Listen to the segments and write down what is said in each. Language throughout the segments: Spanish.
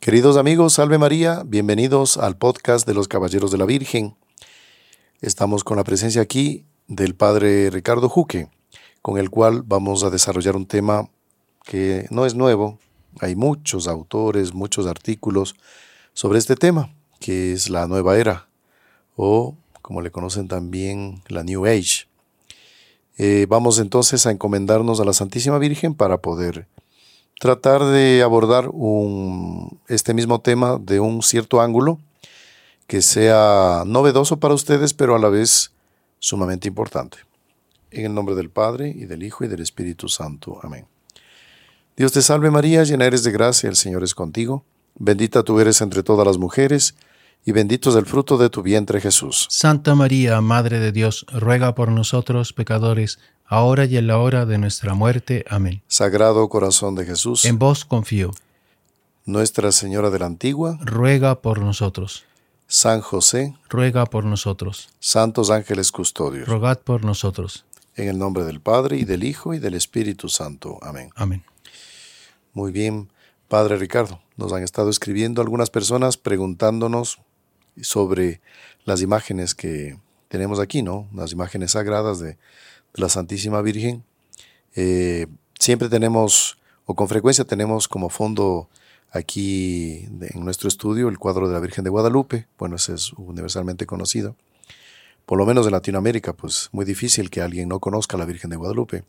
Queridos amigos, salve María, bienvenidos al podcast de los Caballeros de la Virgen. Estamos con la presencia aquí del Padre Ricardo Juque, con el cual vamos a desarrollar un tema que no es nuevo. Hay muchos autores, muchos artículos sobre este tema, que es la nueva era, o como le conocen también, la New Age. Eh, vamos entonces a encomendarnos a la Santísima Virgen para poder tratar de abordar este mismo tema de un cierto ángulo que sea novedoso para ustedes, pero a la vez sumamente importante. En el nombre del Padre, y del Hijo, y del Espíritu Santo. Amén. Dios te salve María, llena eres de gracia, el Señor es contigo. Bendita tú eres entre todas las mujeres, y bendito es el fruto de tu vientre Jesús. Santa María, Madre de Dios, ruega por nosotros pecadores, ahora y en la hora de nuestra muerte. Amén. Sagrado corazón de Jesús, En vos confío. Nuestra Señora de la Antigua, Ruega por nosotros. San José, Ruega por nosotros. santos ángeles custodios. Rogad por nosotros. En el nombre del Padre, y del Hijo, y del Espíritu Santo. Amén. Amén. Muy bien, Padre Ricardo. Nos han estado escribiendo algunas personas preguntándonos sobre las imágenes que tenemos aquí, ¿no? Las imágenes sagradas de, de la Santísima Virgen. Eh, siempre tenemos, o con frecuencia tenemos como fondo aquí en nuestro estudio el cuadro de la Virgen de Guadalupe. Bueno, ese es universalmente conocido. Por lo menos en Latinoamérica, pues muy difícil que alguien no conozca la Virgen de Guadalupe.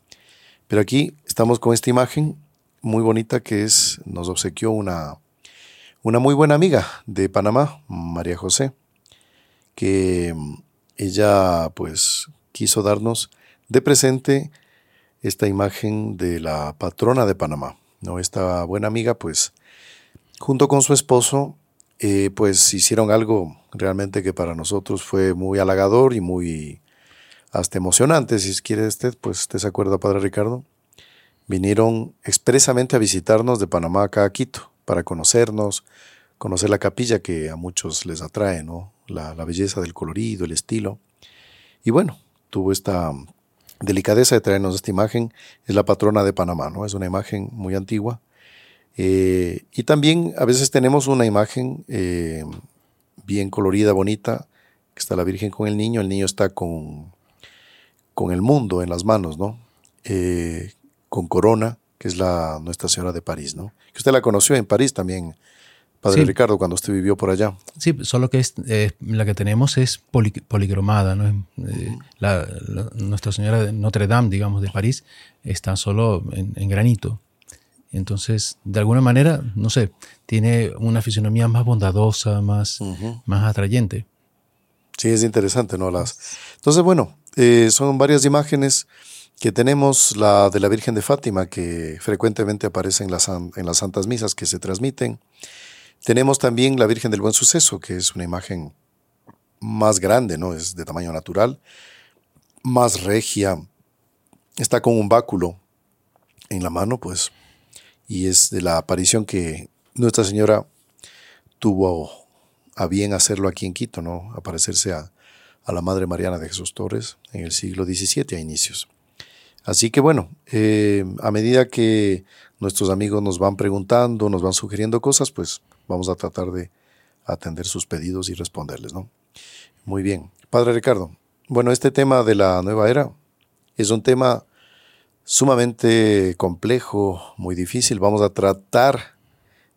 Pero aquí estamos con esta imagen muy bonita que es, nos obsequió una, una muy buena amiga de Panamá, María José, que ella pues quiso darnos de presente esta imagen de la patrona de Panamá. ¿no? Esta buena amiga pues junto con su esposo eh, pues hicieron algo realmente que para nosotros fue muy halagador y muy hasta emocionante. Si quiere usted, pues usted se acuerda, Padre Ricardo vinieron expresamente a visitarnos de Panamá acá a Quito para conocernos, conocer la capilla que a muchos les atrae, ¿no? La, la belleza del colorido, el estilo. Y bueno, tuvo esta delicadeza de traernos esta imagen. Es la patrona de Panamá, ¿no? Es una imagen muy antigua. Eh, y también a veces tenemos una imagen eh, bien colorida, bonita, que está la Virgen con el niño. El niño está con, con el mundo en las manos, ¿no? Eh, con Corona, que es la Nuestra Señora de París, ¿no? Que usted la conoció en París también, Padre Sí. Ricardo, cuando usted vivió por allá. Sí, solo que es, eh, la que tenemos es poli- policromada, ¿no? Eh, la- la- Nuestra Señora de Notre Dame, digamos, de París, está solo en, en granito. Entonces, de alguna manera, no sé, tiene una fisonomía más bondadosa, más, más atrayente. Sí, es interesante, ¿no? Las... Entonces, bueno, eh, son varias imágenes que tenemos, la de la Virgen de Fátima, que frecuentemente aparece en las, en las santas misas que se transmiten. Tenemos también la Virgen del Buen Suceso, que es una imagen más grande, ¿no? Es de tamaño natural, más regia, está con un báculo en la mano, pues, y es de la aparición que Nuestra Señora tuvo a bien hacerlo aquí en Quito, ¿no? Aparecerse a, a la Madre Mariana de Jesús Torres en el siglo XVII a inicios. Así que bueno, eh, a medida que nuestros amigos nos van preguntando, nos van sugiriendo cosas, pues vamos a tratar de atender sus pedidos y responderles, ¿no? Muy bien. Padre Ricardo, bueno, este tema de la nueva era es un tema sumamente complejo, muy difícil. Vamos a tratar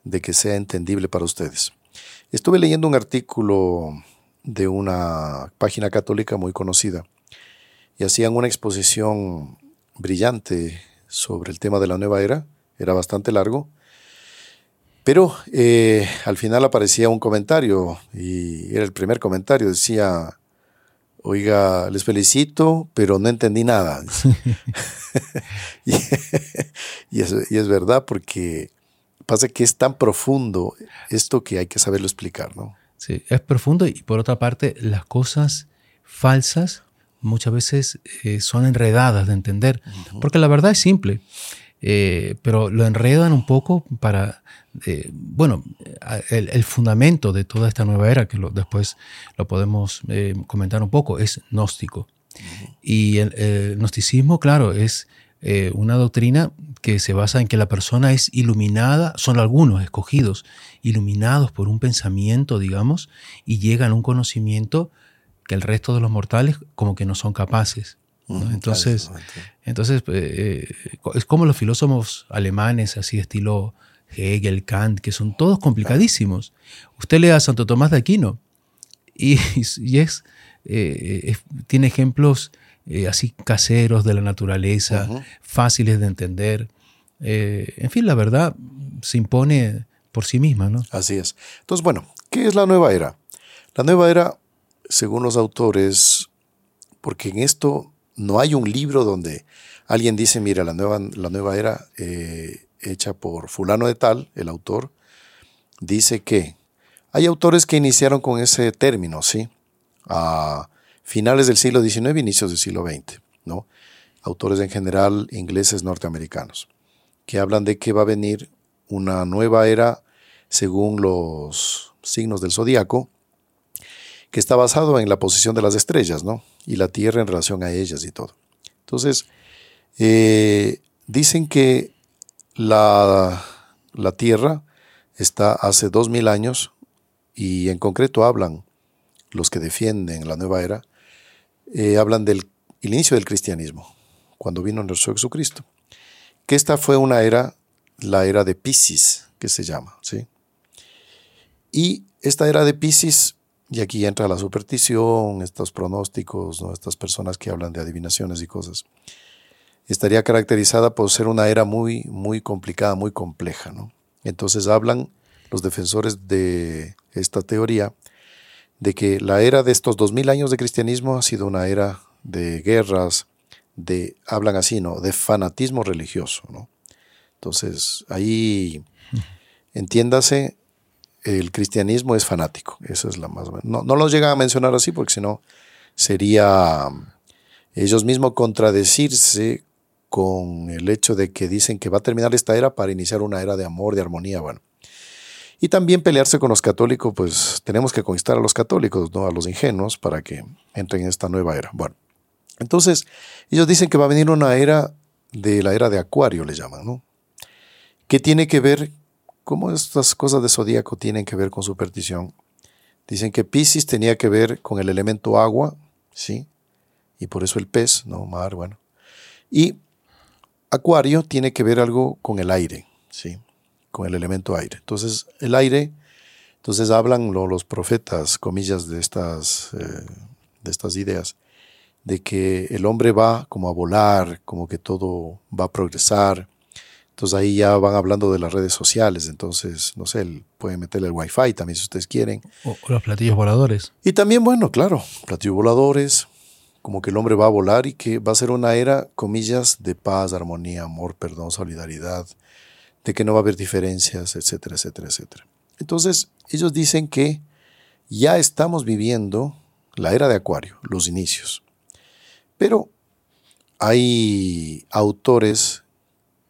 de que sea entendible para ustedes. Estuve leyendo un artículo de una página católica muy conocida y hacían una exposición brillante sobre el tema de la nueva era. Era bastante largo. Pero eh, al final aparecía un comentario y era el primer comentario. Decía, oiga, les felicito, pero no entendí nada. y, y es, y es verdad porque pasa que es tan profundo esto que hay que saberlo explicar, ¿no? Sí, es profundo y por otra parte las cosas falsas muchas veces eh, son enredadas de entender, porque la verdad es simple, eh, pero lo enredan un poco para, eh, bueno, el, fundamento de toda esta nueva era, que después lo podemos eh, comentar un poco, es gnóstico. Y el, el gnosticismo, claro, es una doctrina que se basa en que la persona es iluminada, son algunos escogidos, iluminados por un pensamiento, digamos, y llegan a un conocimiento que el resto de los mortales como que no son capaces. Entonces, entonces eh, es como los filósofos alemanes, así estilo Hegel, Kant, que son todos complicadísimos. Usted lee a Santo Tomás de Aquino y, es, eh, tiene ejemplos eh, así caseros de la naturaleza, fáciles de entender. en fin, la verdad se impone por sí misma, ¿no? Así es. Entonces, bueno, ¿qué es la nueva era? La nueva era, según los autores, porque en esto no hay un libro donde alguien dice, mira, la nueva, la nueva era eh, hecha por fulano de tal, el autor, dice que hay autores que iniciaron con ese término, ¿sí? A finales del siglo XIX, inicios del siglo XX, ¿no? Autores en general ingleses norteamericanos, que hablan de que va a venir una nueva era según los signos del zodiaco, que está basado en la posición de las estrellas, ¿no? Y la Tierra en relación a ellas y todo. Entonces, eh, dicen que la, la, Tierra está hace dos mil años y en concreto hablan los que defienden la nueva era, eh, hablan del inicio del cristianismo, cuando vino nuestro Jesucristo. Que esta fue una era, la era de Pisces, que se llama, ¿sí? Y esta era de Pisces y aquí entra la superstición, estos pronósticos, ¿no? estas personas que hablan de adivinaciones y cosas. Estaría caracterizada por ser una era muy, muy complicada, muy compleja. ¿no? Entonces hablan los defensores de esta teoría de que la era de estos dos mil años de cristianismo ha sido una era de guerras, de, hablan así, ¿no? De fanatismo religioso, ¿no? Entonces, ahí, entiéndase, el cristianismo es fanático. Esa es la más. No, no los llegan a mencionar así porque si no sería um, ellos mismos contradecirse con el hecho de que dicen que va a terminar esta era para iniciar una era de amor, de armonía, bueno. Y también pelearse con los católicos, pues tenemos que conquistar a los católicos, no a los ingenuos, para que entren en esta nueva era. Bueno, entonces ellos dicen que va a venir una era de la era de Acuario, le llaman, ¿no? ¿Qué tiene que ver ¿Cómo estas cosas de zodíaco tienen que ver con superstición? Dicen que Pisces tenía que ver con el elemento agua, ¿sí? Y por eso el pez, ¿no? Mar, bueno. Y Acuario tiene que ver algo con el aire, ¿sí? Con el elemento aire. Entonces, el aire, entonces hablan los profetas, comillas, de estas, eh, de estas ideas, de que el hombre va como a volar, como que todo va a progresar, entonces ahí ya van hablando de las redes sociales, entonces, no sé, pueden meterle el wifi también si ustedes quieren. O, los platillos voladores. Y también, bueno, claro, platillos voladores, como que el hombre va a volar y que va a ser una era, comillas, de paz, armonía, amor, perdón, solidaridad, de que no va a haber diferencias, etcétera, etcétera, etcétera. Entonces, ellos dicen que ya estamos viviendo la era de Acuario, los inicios. Pero hay autores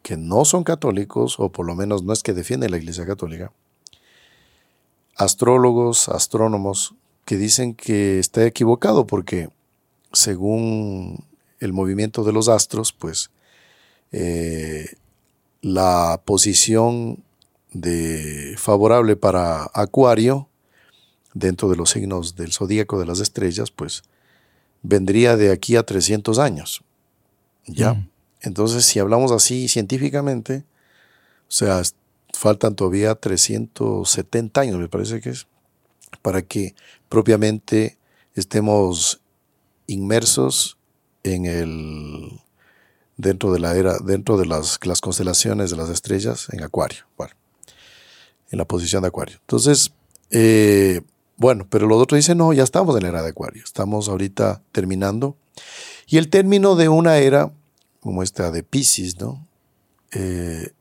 que no son católicos, o por lo menos no es que defienden la Iglesia Católica, astrólogos, astrónomos, que dicen que está equivocado porque según el movimiento de los astros, pues eh, la posición de favorable para Acuario dentro de los signos del zodíaco de las estrellas, pues vendría de aquí a 300 años. ¿Ya? Mm. Entonces, si hablamos así científicamente, o sea, faltan todavía 370 años, me parece que es, para que propiamente estemos inmersos en el dentro de la era, dentro de las, constelaciones de las estrellas en Acuario, bueno, en la posición de Acuario. Entonces, eh, bueno, pero los otros dicen, no, ya estamos en la era de Acuario, estamos ahorita terminando. Y el término de una era como esta de Pisces, ¿no? Eh,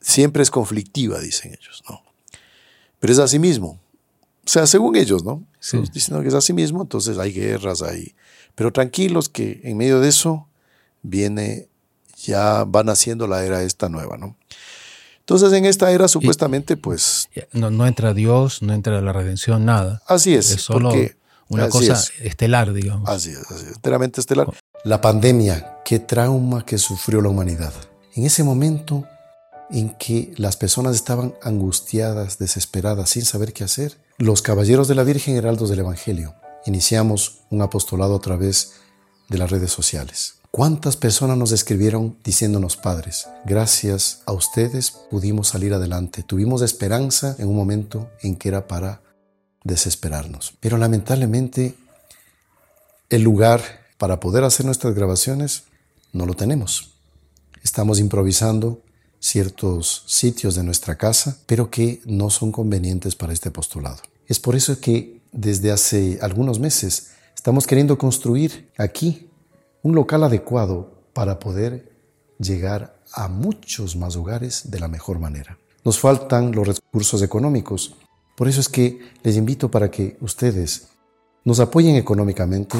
siempre es conflictiva, dicen ellos, ¿no? Pero es así mismo. O sea, según ellos, ¿no? Dicen que es así mismo, entonces hay guerras, hay... Pero tranquilos que en medio de eso viene, ya va naciendo la era esta nueva, ¿no? Entonces en esta era supuestamente pues... No, entra Dios, no entra la redención, nada. Así es. solo una cosa estelar, digamos. Así es, así es, enteramente estelar. La pandemia qué trauma que sufrió la humanidad. En ese momento en que las personas estaban angustiadas, desesperadas, sin saber qué hacer, los caballeros de la Virgen Heraldos del Evangelio iniciamos un apostolado a través de las redes sociales. ¿Cuántas personas nos escribieron diciéndonos, padres, gracias a ustedes pudimos salir adelante, tuvimos esperanza en un momento en que era para desesperarnos? Pero lamentablemente el lugar para poder hacer nuestras grabaciones no lo tenemos. Estamos improvisando ciertos sitios de nuestra casa, pero que no son convenientes para este postulado. Es por eso que desde hace algunos meses estamos queriendo construir aquí un local adecuado para poder llegar a muchos más hogares de la mejor manera. Nos faltan los recursos económicos, por eso es que les invito para que ustedes nos apoyen económicamente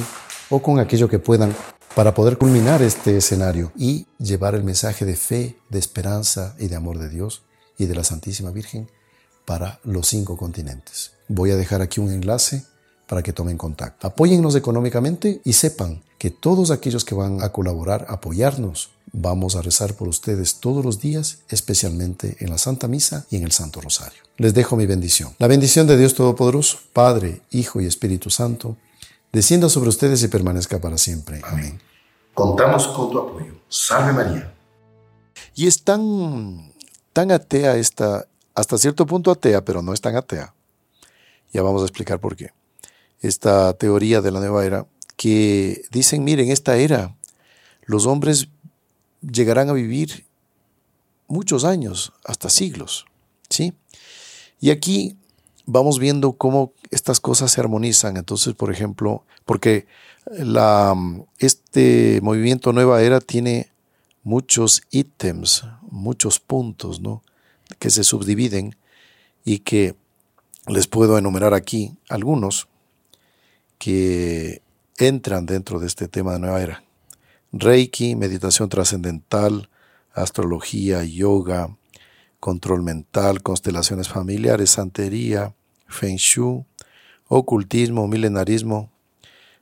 o con aquello que puedan para poder culminar este escenario y llevar el mensaje de fe, de esperanza y de amor de Dios y de la Santísima Virgen para los cinco continentes. Voy a dejar aquí un enlace para que tomen contacto. Apóyennos económicamente y sepan que todos aquellos que van a colaborar, apoyarnos, vamos a rezar por ustedes todos los días, especialmente en la Santa Misa y en el Santo Rosario. Les dejo mi bendición. La bendición de Dios Todopoderoso, Padre, Hijo y Espíritu Santo, descienda sobre ustedes y permanezca para siempre. Amén. Contamos con tu apoyo. Salve María. Y es tan, tan atea esta, hasta cierto punto atea, pero no es tan atea. Ya vamos a explicar por qué esta teoría de la nueva era, que dicen, miren, esta era, los hombres llegarán a vivir muchos años, hasta siglos, ¿sí? Y aquí vamos viendo cómo estas cosas se armonizan. Entonces, por ejemplo, porque la, este movimiento Nueva Era tiene muchos ítems, muchos puntos, ¿no? Que se subdividen y que les puedo enumerar aquí algunos que entran dentro de este tema de nueva era. Reiki, meditación trascendental, astrología, yoga, control mental, constelaciones familiares, santería, feng shui, ocultismo, milenarismo,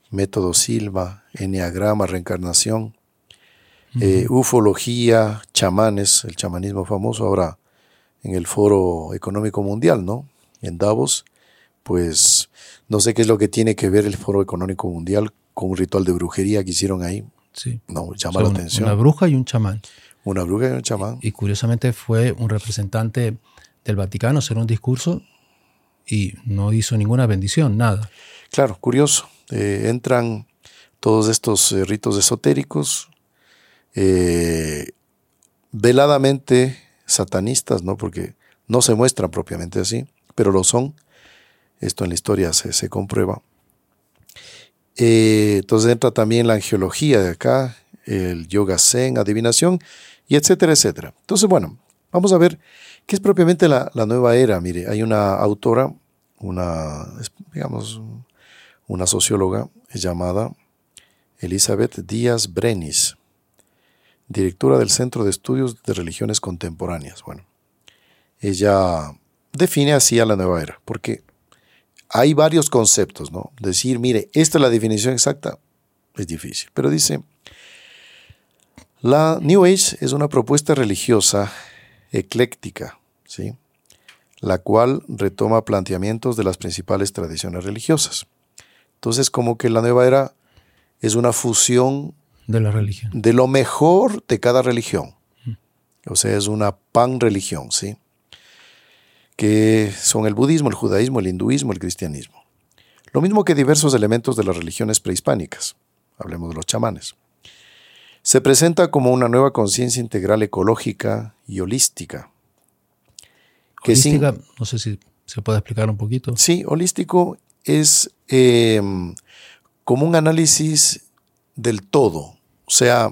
método Silva, enneagrama, reencarnación, eh, ufología, chamanes, el chamanismo famoso ahora en el Foro Económico Mundial, ¿no? En Davos, pues no sé qué es lo que tiene que ver el Foro Económico Mundial con un ritual de brujería que hicieron ahí. Sí. No, llama la atención. Una bruja y un chamán. Una bruja y un chamán. Y, curiosamente fue un representante del Vaticano hacer un discurso y no hizo ninguna bendición, nada. Claro, curioso. Eh, entran todos estos eh, ritos esotéricos, eh, veladamente satanistas, ¿no? Porque no se muestran propiamente así, pero lo son esto en la historia se, comprueba. Eh, entonces entra también la angiología de acá, el yoga zen, adivinación, y etcétera, etcétera. Entonces, bueno, vamos a ver qué es propiamente la, nueva era. Mire, hay una autora, una, digamos, una socióloga llamada Elizabeth Díaz Brenis, directora del Centro de Estudios de Religiones Contemporáneas. Bueno, ella define así a la nueva era, porque hay varios conceptos, ¿no? Decir, mire, esta es la definición exacta, es difícil, pero dice, la New Age es una propuesta religiosa ecléctica, ¿sí? la cual retoma planteamientos de las principales tradiciones religiosas. Entonces, como que la nueva era es una fusión de la religión. De lo mejor de cada religión. O sea, es una pan religión, ¿sí? que son el budismo, el judaísmo, el hinduismo, el cristianismo. Lo mismo que diversos elementos de las religiones prehispánicas, hablemos de los chamanes. Se presenta como una nueva conciencia integral ecológica y holística. Holística, no sé si se puede explicar un poquito. Sí, holístico es em, como un análisis del todo. O sea,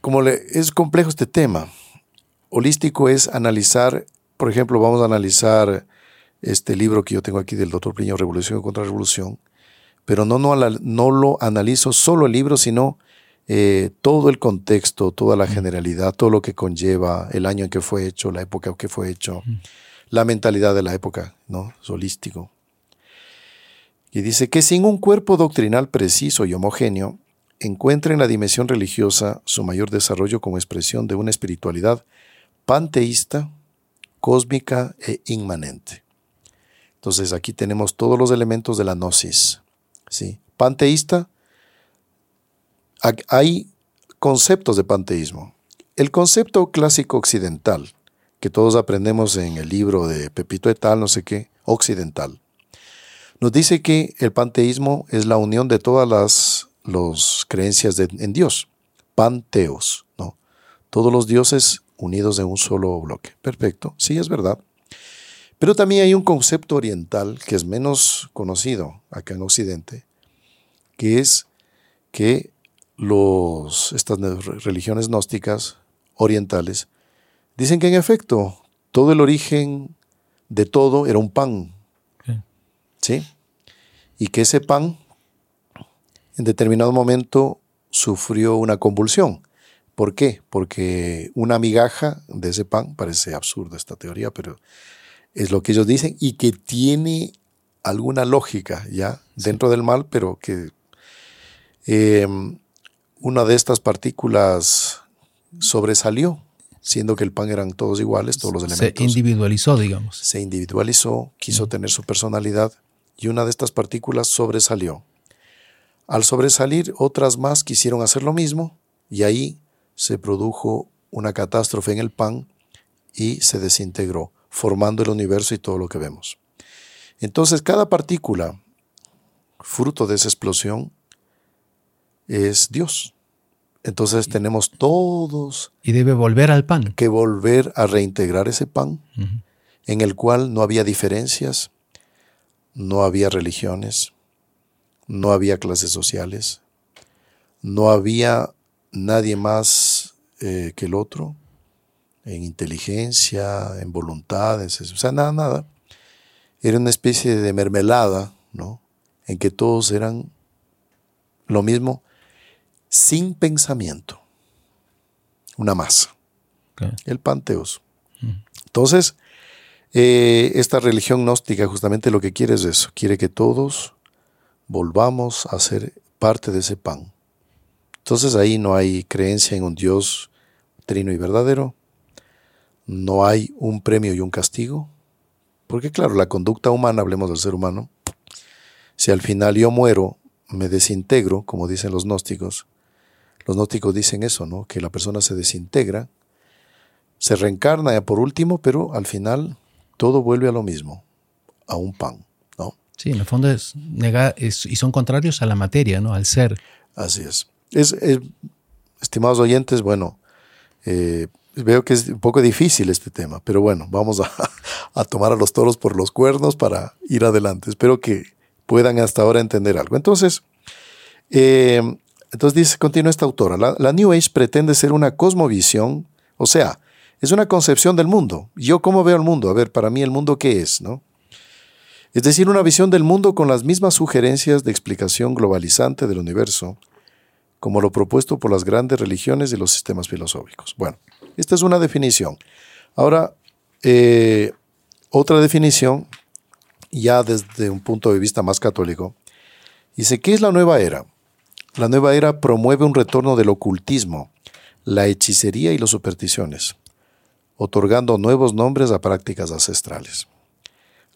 como le, es complejo este tema. Holístico es analizar por ejemplo, vamos a analizar este libro que yo tengo aquí del doctor Pliño, Revolución y Contrarrevolución, pero no, no, no lo analizo solo el libro, sino eh, todo el contexto, toda la generalidad, todo lo que conlleva el año en que fue hecho, la época en que fue hecho, la mentalidad de la época, ¿no? Es holístico. Y dice que sin un cuerpo doctrinal preciso y homogéneo, encuentra en la dimensión religiosa su mayor desarrollo como expresión de una espiritualidad panteísta, cósmica e inmanente. Entonces aquí tenemos todos los elementos de la gnosis. ¿sí? Panteísta, hay conceptos de panteísmo. El concepto clásico occidental, que todos aprendemos en el libro de Pepito Etal, no sé qué, occidental, nos dice que el panteísmo es la unión de todas las creencias en Dios, panteos, ¿no? Todos los dioses unidos en un solo bloque. Perfecto, sí es verdad. Pero también hay un concepto oriental que es menos conocido acá en Occidente, que es que los, estas religiones gnósticas orientales dicen que en efecto todo el origen de todo era un pan. ¿Sí? Y que ese pan en determinado momento sufrió una convulsión. ¿Por qué? Porque una migaja de ese pan, parece absurda esta teoría, pero es lo que ellos dicen y que tiene alguna lógica ya dentro del mal, pero que em, una de estas partículas sobresalió, siendo que el pan eran todos iguales, todos los elementos. Se individualizó, digamos. Se individualizó, quiso tener su personalidad y una de estas partículas sobresalió. Al sobresalir, otras más quisieron hacer lo mismo y ahí se produjo una catástrofe en el pan y se desintegró formando el universo y todo lo que vemos. Entonces, cada partícula, fruto de esa explosión, es Dios. Entonces tenemos todos... Y debe volver al pan. Que volver a reintegrar ese pan, en el cual no había diferencias, no había religiones, no había clases sociales, no había nadie más eh, que el otro, en inteligencia, en voluntades, o sea, nada, nada. Era una especie de mermelada, ¿no? En que todos eran lo mismo, sin pensamiento. Una masa. El panteos. Entonces, eh, esta religión gnóstica justamente lo que quiere es eso, quiere que todos volvamos a ser parte de ese pan. Entonces ahí no hay creencia en un Dios trino y verdadero, no hay un premio y un castigo. Porque claro, la conducta humana, hablemos del ser humano, si al final yo muero, me desintegro, como dicen los gnósticos, los gnósticos dicen eso, ¿no? Que la persona se desintegra, se reencarna ya por último, pero al final todo vuelve a lo mismo, a un pan, ¿no? Sí, en el fondo es negar, y son contrarios a la materia, ¿no? Al ser. Así es. es, estimados oyentes, bueno, eh, veo que es un poco difícil este tema, pero bueno, vamos a, tomar a los toros por los cuernos para ir adelante. Espero que puedan hasta ahora entender algo. Entonces, eh, entonces dice, continúa esta autora, la, New Age pretende ser una cosmovisión, o sea, es una concepción del mundo. ¿Yo cómo veo el mundo? A ver, para mí el mundo qué es, ¿no? Es decir, una visión del mundo con las mismas sugerencias de explicación globalizante del universo, como lo propuesto por las grandes religiones y los sistemas filosóficos. Bueno, esta es una definición. Ahora, eh, otra definición, ya desde un punto de vista más católico, dice, ¿qué es la nueva era? La nueva era promueve un retorno del ocultismo, la hechicería y las supersticiones, otorgando nuevos nombres a prácticas ancestrales.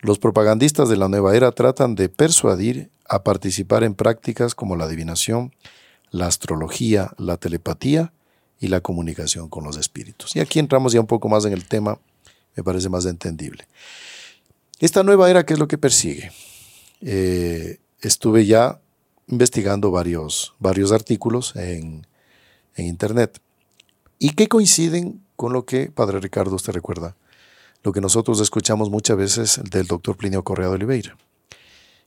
Los propagandistas de la nueva era tratan de persuadir a participar en prácticas como la adivinación, la astrología, la telepatía y la comunicación con los espíritus. Y aquí entramos ya un poco más en el tema, me parece más entendible. Esta nueva era, ¿qué es lo que persigue? Eh, estuve ya investigando varios, varios artículos en, en Internet y que coinciden con lo que, Padre Ricardo, usted recuerda, lo que nosotros escuchamos muchas veces del doctor Plinio Correa de Oliveira,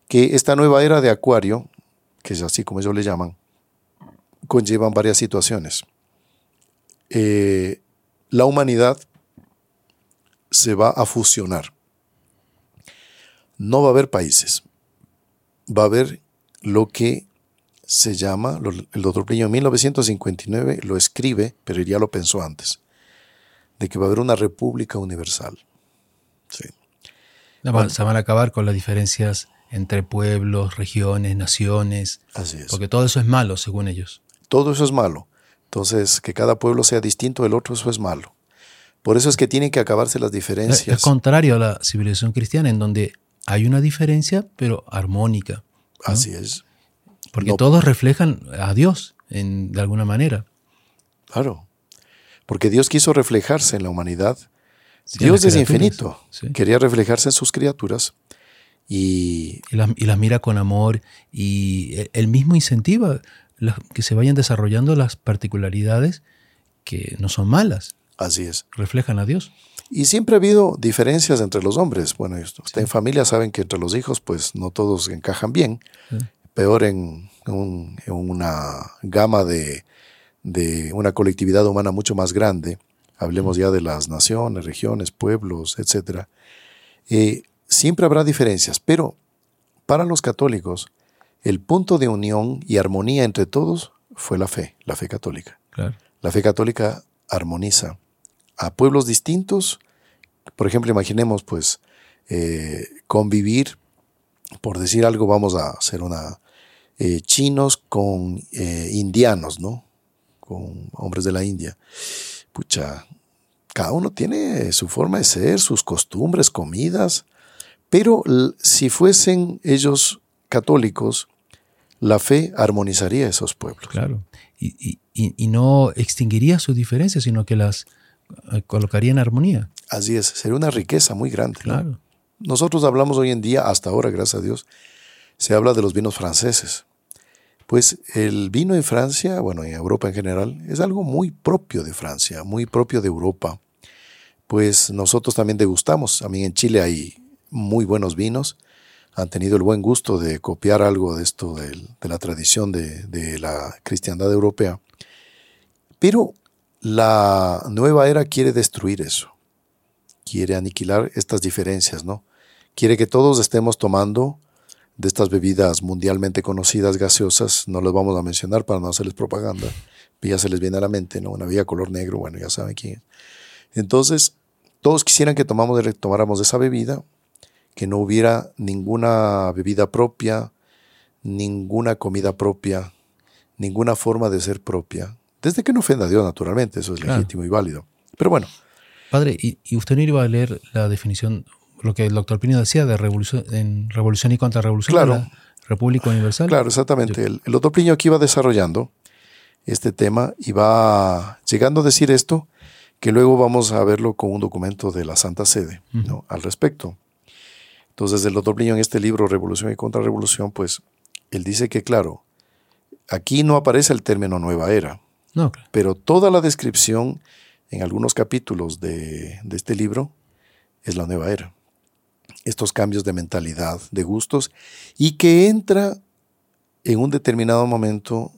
que esta nueva era de Acuario, que es así como ellos le llaman, conllevan varias situaciones. Eh, la humanidad se va a fusionar. No va a haber países. Va a haber lo que se llama, el doctor Pliño en 1959 lo escribe, pero ya lo pensó antes, de que va a haber una república universal. se van a acabar con las diferencias entre pueblos, regiones, naciones. Así es. Porque todo eso es malo, según ellos. todo eso es malo. Entonces, que cada pueblo sea distinto del otro, eso es malo. Por eso es que tienen que acabarse las diferencias. Es contrario a la civilización cristiana, en donde hay una diferencia, pero armónica. Así es. Porque todos reflejan a Dios en, de alguna manera. Claro. Porque Dios quiso reflejarse en la humanidad. Dios es infinito. Quería reflejarse en sus criaturas. Y, y, las mira con amor y él mismo incentiva que se vayan desarrollando las particularidades que no son malas. Así es. Reflejan a Dios. Y siempre ha habido diferencias entre los hombres. Bueno, en familia saben que entre los hijos, pues no todos encajan bien. Peor en, una gama de, de, una colectividad humana mucho más grande. Hablemos ya de las naciones, regiones, pueblos, etc. Eh, siempre habrá diferencias, pero para los católicos, el punto de unión y armonía entre todos fue la fe, la fe católica. La fe católica armoniza a pueblos distintos. Por ejemplo, imaginemos pues eh, convivir, por decir algo, vamos a hacer una eh, chinos con eh, indianos, ¿no? Con hombres de la India. Pucha, cada uno tiene su forma de ser, sus costumbres, comidas, pero si fuesen ellos católicos, la fe armonizaría esos pueblos. Claro, y, no extinguiría sus diferencias, sino que las colocaría en armonía. Así es, sería una riqueza muy grande. Claro. Nosotros hablamos hoy en día, hasta ahora, gracias a Dios, se habla de los vinos franceses. Pues el vino en Francia, bueno, en Europa en general, es algo muy propio de Francia, muy propio de Europa. Pues nosotros también degustamos. A mí en Chile hay muy buenos vinos, han tenido el buen gusto de copiar algo de esto de, la tradición de, la cristiandad europea. Pero la nueva era quiere destruir eso, quiere aniquilar estas diferencias, ¿no? Quiere que todos estemos tomando de estas bebidas mundialmente conocidas gaseosas, no las vamos a mencionar para no hacerles propaganda, ya se les viene a la mente, ¿no? Una bebida color negro, bueno, ya saben quién. Entonces, todos quisieran que tomamos tomáramos esa bebida que no hubiera ninguna bebida propia, ninguna comida propia, ninguna forma de ser propia, desde que no ofenda a Dios, naturalmente, eso es legítimo y válido. Pero bueno. Padre, ¿y, usted no iba a leer la definición, lo que el doctor Pino decía de revolución, en revolución y contrarrevolución claro, la República Universal? Claro, exactamente. El, doctor Pino aquí iba desarrollando este tema y va llegando a decir esto, que luego vamos a verlo con un documento de la Santa Sede ¿no? al respecto. Entonces, el doctor Pliño en este libro, Revolución y Contrarrevolución, pues, él dice que, claro, aquí no aparece el término nueva era, pero toda la descripción en algunos capítulos de, de este libro es la nueva era. Estos cambios de mentalidad, de gustos, y que entra en un determinado momento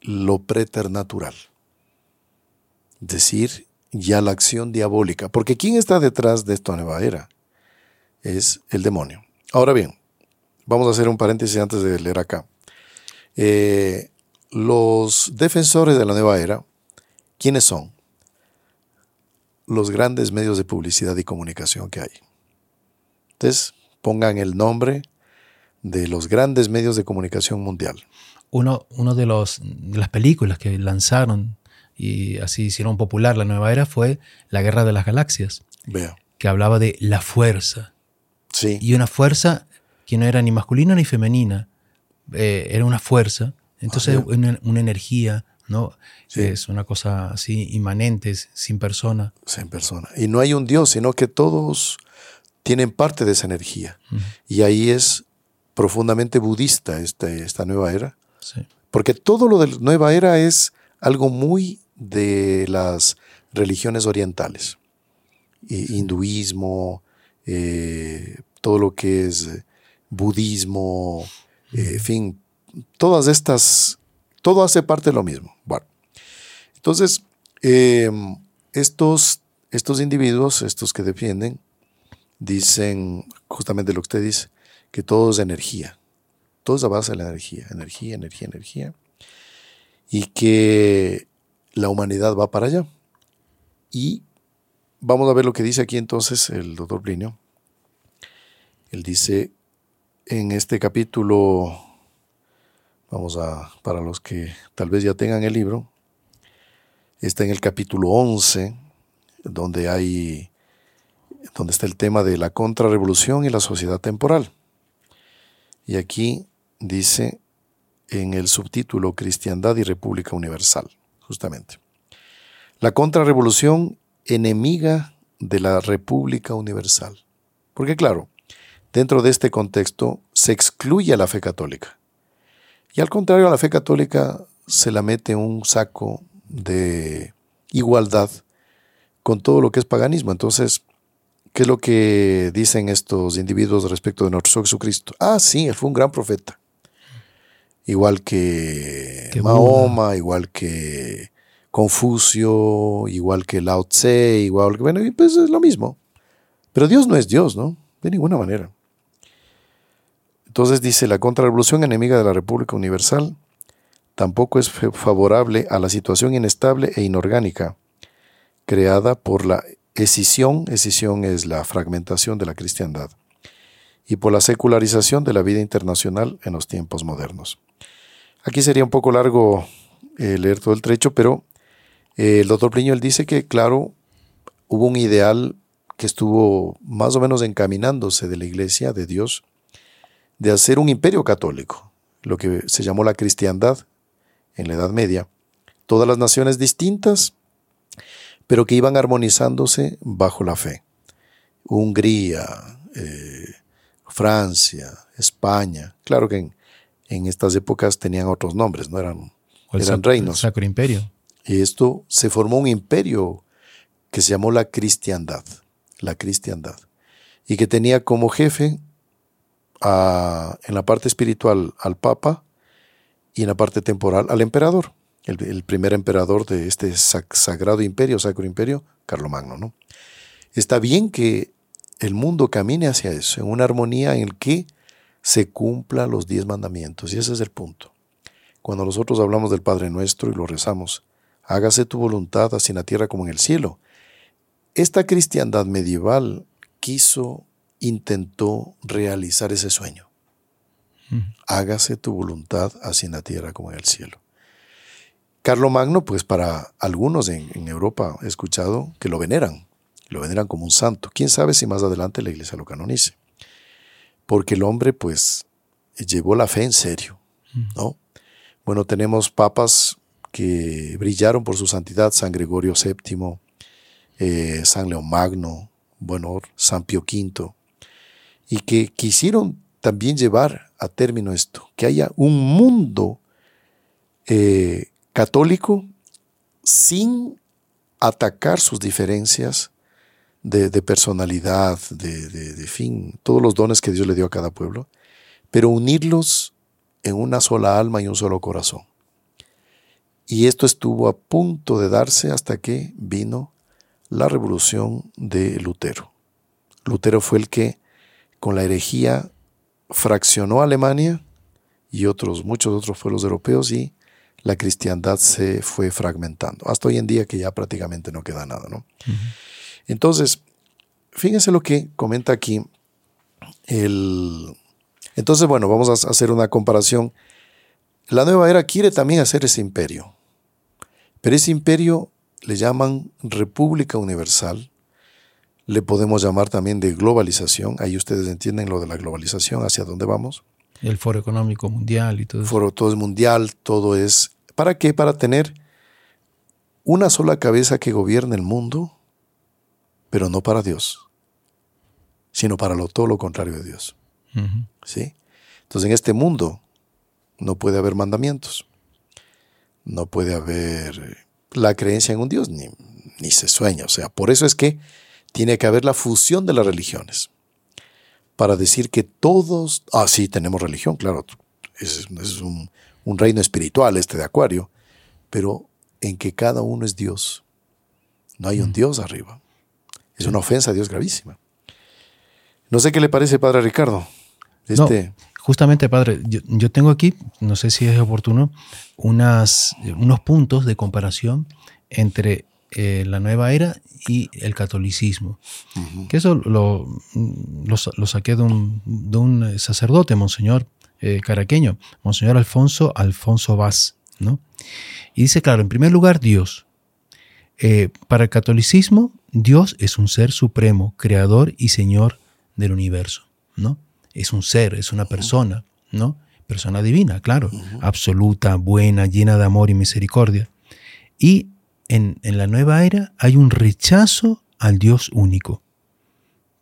lo preternatural. Es decir, ya la acción diabólica. Porque ¿quién está detrás de esta nueva era? es el demonio. Ahora bien, vamos a hacer un paréntesis antes de leer acá. Eh, los defensores de la nueva era, ¿quiénes son? Los grandes medios de publicidad y comunicación que hay. Entonces, pongan el nombre de los grandes medios de comunicación mundial. Uno, uno de, los, de las películas que lanzaron y así hicieron popular la nueva era fue La Guerra de las Galaxias. Que hablaba de la fuerza, y una fuerza que no era ni masculina ni femenina, eh, era una fuerza, entonces una, energía, ¿no? Es una cosa así inmanente, sin persona. Sin persona. Y no hay un Dios, sino que todos tienen parte de esa energía. Y ahí es profundamente budista este, esta nueva era. Porque todo lo de la nueva era es algo muy de las religiones orientales. hinduismo, eh, todo lo que es budismo, eh, en fin, todas estas, todo hace parte de lo mismo. Bueno, entonces, em, estos, estos individuos, estos que defienden, dicen justamente lo que usted dice, que todo es energía, todo es a base de la energía, energía, energía, energía, y que la humanidad va para allá. Y Vamos a ver lo que dice aquí entonces el doctor Plinio. Él dice en este capítulo Vamos a, para los que tal vez ya tengan el libro, está en el capítulo 11, donde hay, donde está el tema de la contrarrevolución y la sociedad temporal. Y aquí dice en el subtítulo Cristiandad y República Universal, justamente. La contrarrevolución enemiga de la República Universal. Porque claro, dentro de este contexto se excluye a la fe católica. Y al contrario, a la fe católica se la mete un saco de igualdad con todo lo que es paganismo. Entonces, ¿qué es lo que dicen estos individuos respecto de nuestro Jesucristo? Ah, sí, él fue un gran profeta. Igual que Mahoma, igual que Confucio, igual que Lao Tse, igual que, bueno, pues es lo mismo. Pero Dios no es Dios, ¿no? De ninguna manera. Entonces dice, la contrarrevolución enemiga de la República Universal tampoco es favorable a la situación inestable e inorgánica creada por la escisión, escisión es la fragmentación de la cristiandad, y por la secularización de la vida internacional en los tiempos modernos. Aquí sería un poco largo eh, leer todo el trecho, pero eh, el doctor Pliño él dice que, claro, hubo un ideal que estuvo más o menos encaminándose de la iglesia de Dios de hacer un imperio católico, lo que se llamó la cristiandad en la Edad Media. Todas las naciones distintas, pero que iban armonizándose bajo la fe. Hungría, eh, Francia, España, claro que en, estas épocas tenían otros nombres, no eran, eran reinos. Sacro Imperio. Y esto se formó un imperio que se llamó la cristiandad, la cristiandad, y que tenía como jefe en la parte espiritual al Papa y en la parte temporal al emperador, el, primer emperador de este sagrado imperio, sacro imperio, Carlomagno. ¿no? Está bien que el mundo camine hacia eso, en una armonía en la que se cumplan los diez mandamientos, y ese es el punto. Cuando nosotros hablamos del Padre Nuestro y lo rezamos, hágase tu voluntad así en la tierra como en el cielo. Esta cristiandad medieval quiso, intentó realizar ese sueño. Hágase tu voluntad así en la tierra como en el cielo. Carlo Magno, pues para algunos en, en, Europa he escuchado que lo veneran, lo veneran como un santo. Quién sabe si más adelante la iglesia lo canonice. Porque el hombre, pues, llevó la fe en serio, ¿no? Bueno, tenemos papas que brillaron por su santidad, San Gregorio VII, eh, San León Magno, bueno, San Pío V, y que quisieron también llevar a término esto, que haya un mundo eh, católico sin atacar sus diferencias de, personalidad, de, de, fin, todos los dones que Dios le dio a cada pueblo, pero unirlos en una sola alma y un solo corazón. Y esto estuvo a punto de darse hasta que vino la revolución de Lutero. Lutero fue el que, con la herejía, fraccionó a Alemania y otros, muchos otros pueblos europeos y la cristiandad se fue fragmentando. Hasta hoy en día que ya prácticamente no queda nada, ¿no? Entonces, fíjense lo que comenta aquí el... Entonces, bueno, vamos a hacer una comparación. La nueva era quiere también hacer ese imperio. Pero ese imperio le llaman República Universal, le podemos llamar también de globalización, ahí ustedes entienden lo de la globalización, hacia dónde vamos. El foro económico mundial y todo eso. Foro todo es mundial, todo es... ¿Para qué? Para tener una sola cabeza que gobierne el mundo, pero no para Dios, sino para lo, todo lo contrario de Dios. ¿Sí? Entonces en este mundo no puede haber mandamientos no puede haber la creencia en un Dios, ni, ni se sueña. O sea, por eso es que tiene que haber la fusión de las religiones. Para decir que todos, ah, sí, tenemos religión, claro, es, un, reino espiritual este de Acuario, pero en que cada uno es Dios. No hay un mm. Dios arriba. Es una ofensa a Dios gravísima. No sé qué le parece, Padre Ricardo. Este, Justamente, padre, yo, tengo aquí, no sé si es oportuno, unas, unos puntos de comparación entre eh, la nueva era y el catolicismo. Que eso lo, lo, saqué de un, de un, sacerdote, Monseñor eh, caraqueño, Monseñor Alfonso Alfonso Vaz, ¿no? Y dice, claro, en primer lugar, Dios. Eh, para el catolicismo, Dios es un ser supremo, creador y señor del universo, ¿no? Es un ser, es una persona, ¿no? Persona divina, claro, absoluta, buena, llena de amor y misericordia. Y en, en la nueva era hay un rechazo al Dios único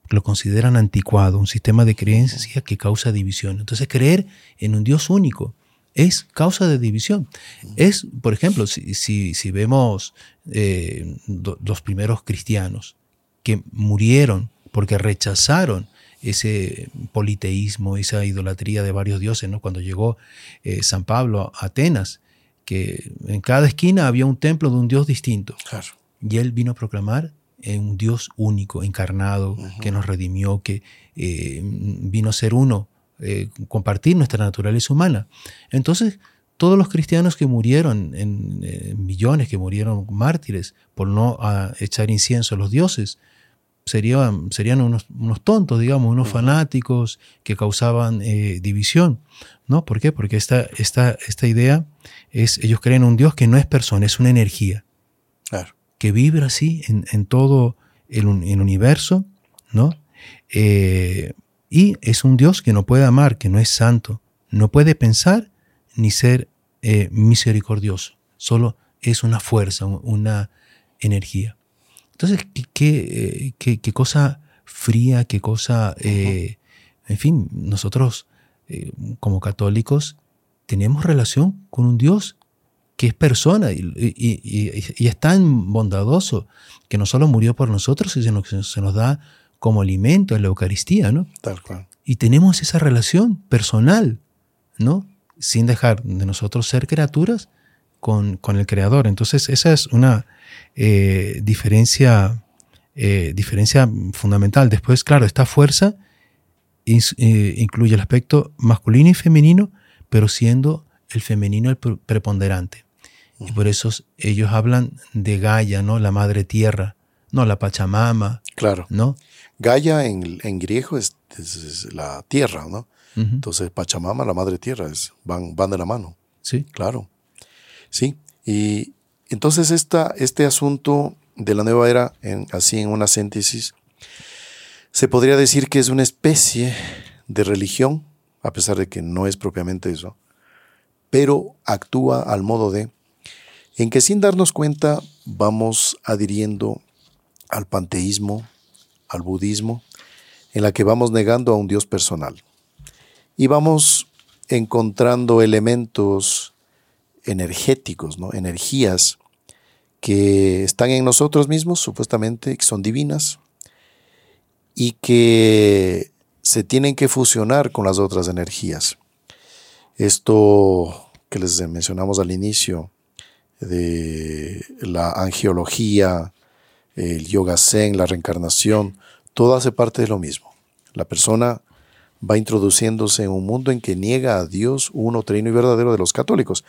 lo consideran anticuado, un sistema de creencias que causa división. Entonces, creer en un Dios único es causa de división. Es, por ejemplo, si, si, vemos eh, los primeros cristianos que murieron porque rechazaron ese politeísmo, esa idolatría de varios dioses, ¿no? Cuando llegó eh, San Pablo a Atenas, que en cada esquina había un templo de un dios distinto. Y él vino a proclamar un Dios único, encarnado, que nos redimió, que eh, vino a ser uno, eh, compartir nuestra naturaleza humana. Entonces, todos los cristianos que murieron, en, millones que murieron mártires por no echar incienso a los dioses, serían, serían unos, tontos, digamos, unos fanáticos que causaban eh, división. ¿no? ¿Por qué? Porque esta, esta, esta idea es, ellos creen en un Dios que no es persona, es una energía. Claro que vibra así en, todo el, universo, ¿no? Eh, y es un Dios que no puede amar, que no es santo, no puede pensar ni ser eh, misericordioso, solo es una fuerza, una energía. Entonces, qué, qué, qué, cosa fría, qué cosa, eh, en fin, nosotros como católicos tenemos relación con un Dios que es persona y, es tan bondadoso que no solo murió por nosotros, sino que se nos da como alimento en la Eucaristía, ¿no? Tal cual. Y tenemos esa relación personal, ¿no? Sin dejar de nosotros ser criaturas con, el Creador. Entonces, esa es una eh, diferencia, eh, diferencia fundamental. Después, claro, esta fuerza eh, incluye el aspecto masculino y femenino, pero siendo el femenino el preponderante. Y por eso ellos hablan de Gaia, ¿no? La madre tierra, no la Pachamama. Claro. ¿No? Gaia en, en griego es, la tierra, ¿no? Entonces Pachamama, la madre tierra, es, van, van de la mano. Sí. Claro. Sí. Y entonces este asunto de la nueva era, así en una síntesis, se podría decir que es una especie de religión, a pesar de que no es propiamente eso, pero actúa al modo de en que sin darnos cuenta vamos adhiriendo al panteísmo, al budismo, en la que vamos negando a un Dios personal. Y vamos encontrando elementos energéticos, ¿no? energías que están en nosotros mismos, supuestamente, que son divinas, y que se tienen que fusionar con las otras energías. Esto que les mencionamos al inicio, de la angiología, el yoga zen, la reencarnación, todo hace parte de lo mismo. La persona va introduciéndose en un mundo en que niega a Dios uno, trino y verdadero de los católicos.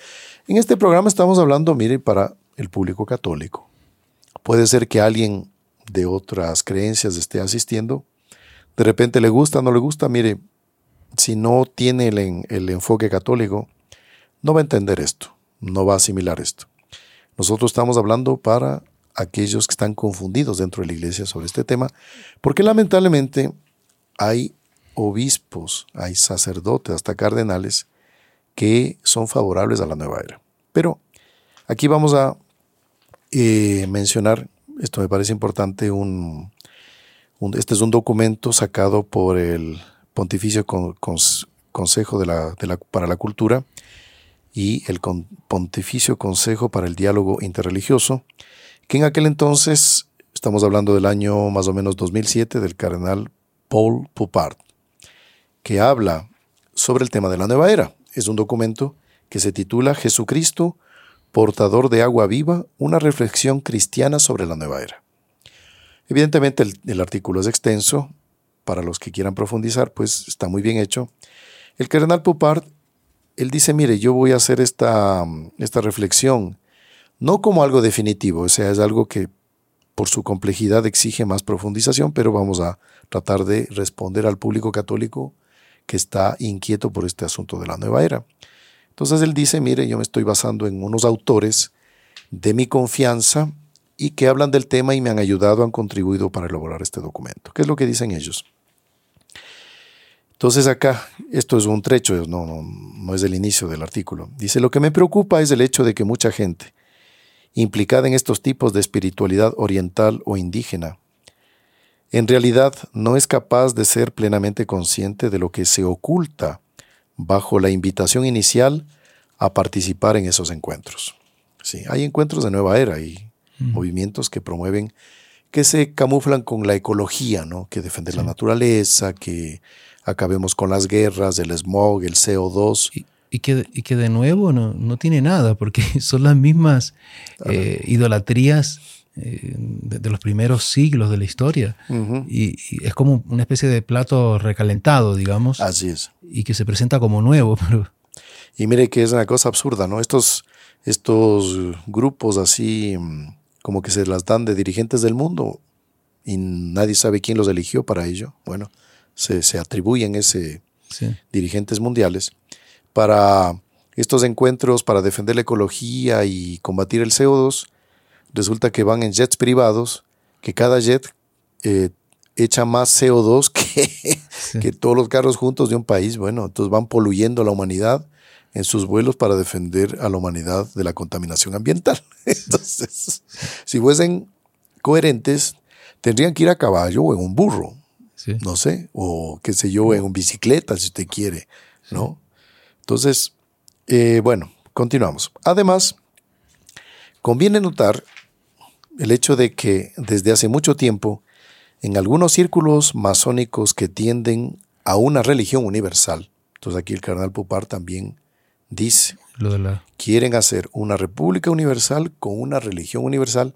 En este programa estamos hablando, mire, para el público católico. Puede ser que alguien de otras creencias esté asistiendo, de repente le gusta, no le gusta, mire, si no tiene el, el enfoque católico, no va a entender esto, no va a asimilar esto. Nosotros estamos hablando para aquellos que están confundidos dentro de la iglesia sobre este tema, porque lamentablemente hay obispos, hay sacerdotes, hasta cardenales, que son favorables a la nueva era. Pero aquí vamos a eh, mencionar, esto me parece importante, un, este es un documento sacado por el Pontificio Consejo para la Cultura, y el Pontificio Consejo para el Diálogo Interreligioso, que en aquel entonces, estamos hablando del año más o menos 2007, del cardenal Paul Poupart, que habla sobre el tema de la nueva era. Es un documento que se titula Jesucristo, portador de agua viva, una reflexión cristiana sobre la nueva era. Evidentemente el, artículo es extenso, para los que quieran profundizar, pues está muy bien hecho. El cardenal Poupart él dice, mire, yo voy a hacer esta, esta reflexión, no como algo definitivo, o sea, es algo que por su complejidad exige más profundización, pero vamos a tratar de responder al público católico que está inquieto por este asunto de la nueva era. Entonces él dice, mire, yo me estoy basando en unos autores de mi confianza y que hablan del tema y me han ayudado, han contribuido para elaborar este documento. ¿Qué es lo que dicen ellos? Entonces acá, esto es un trecho, no, es el inicio del artículo. Dice, lo que me preocupa es el hecho de que mucha gente implicada en estos tipos de espiritualidad oriental o indígena, en realidad no es capaz de ser plenamente consciente de lo que se oculta bajo la invitación inicial a participar en esos encuentros. Sí, hay encuentros de nueva era y movimientos que promueven, que se camuflan con la ecología, ¿no? que defender la naturaleza, que acabemos con las guerras, el smog, el CO2. Y, que, y que, de nuevo no, no, tiene nada, porque son las mismas eh, idolatrías eh, de, los primeros siglos de la historia. y, es como una especie de plato recalentado, digamos. Así es. Y que se presenta como nuevo. Pero... Y mire que es una cosa absurda, ¿no? Estos, estos grupos así mm, como que se las dan de dirigentes del mundo y nadie sabe quién los eligió para ello. Bueno, se, atribuyen ese dirigentes mundiales para estos encuentros para defender la ecología y combatir el CO2. Resulta que van en jets privados, que cada jet eh, echa más CO2 que, que todos los carros juntos de un país. Bueno, entonces van poluyendo a la humanidad en sus vuelos para defender a la humanidad de la contaminación ambiental. Entonces, si fuesen coherentes, tendrían que ir a caballo o en un burro no sé, o qué sé yo, en un bicicleta si usted quiere, ¿no? Entonces, eh, bueno, continuamos. Además, conviene notar el hecho de que desde hace mucho tiempo, en algunos círculos masónicos que tienden a una religión universal, entonces aquí el cardenal Pupar también dice, Lo de la... quieren hacer una república universal con una religión universal.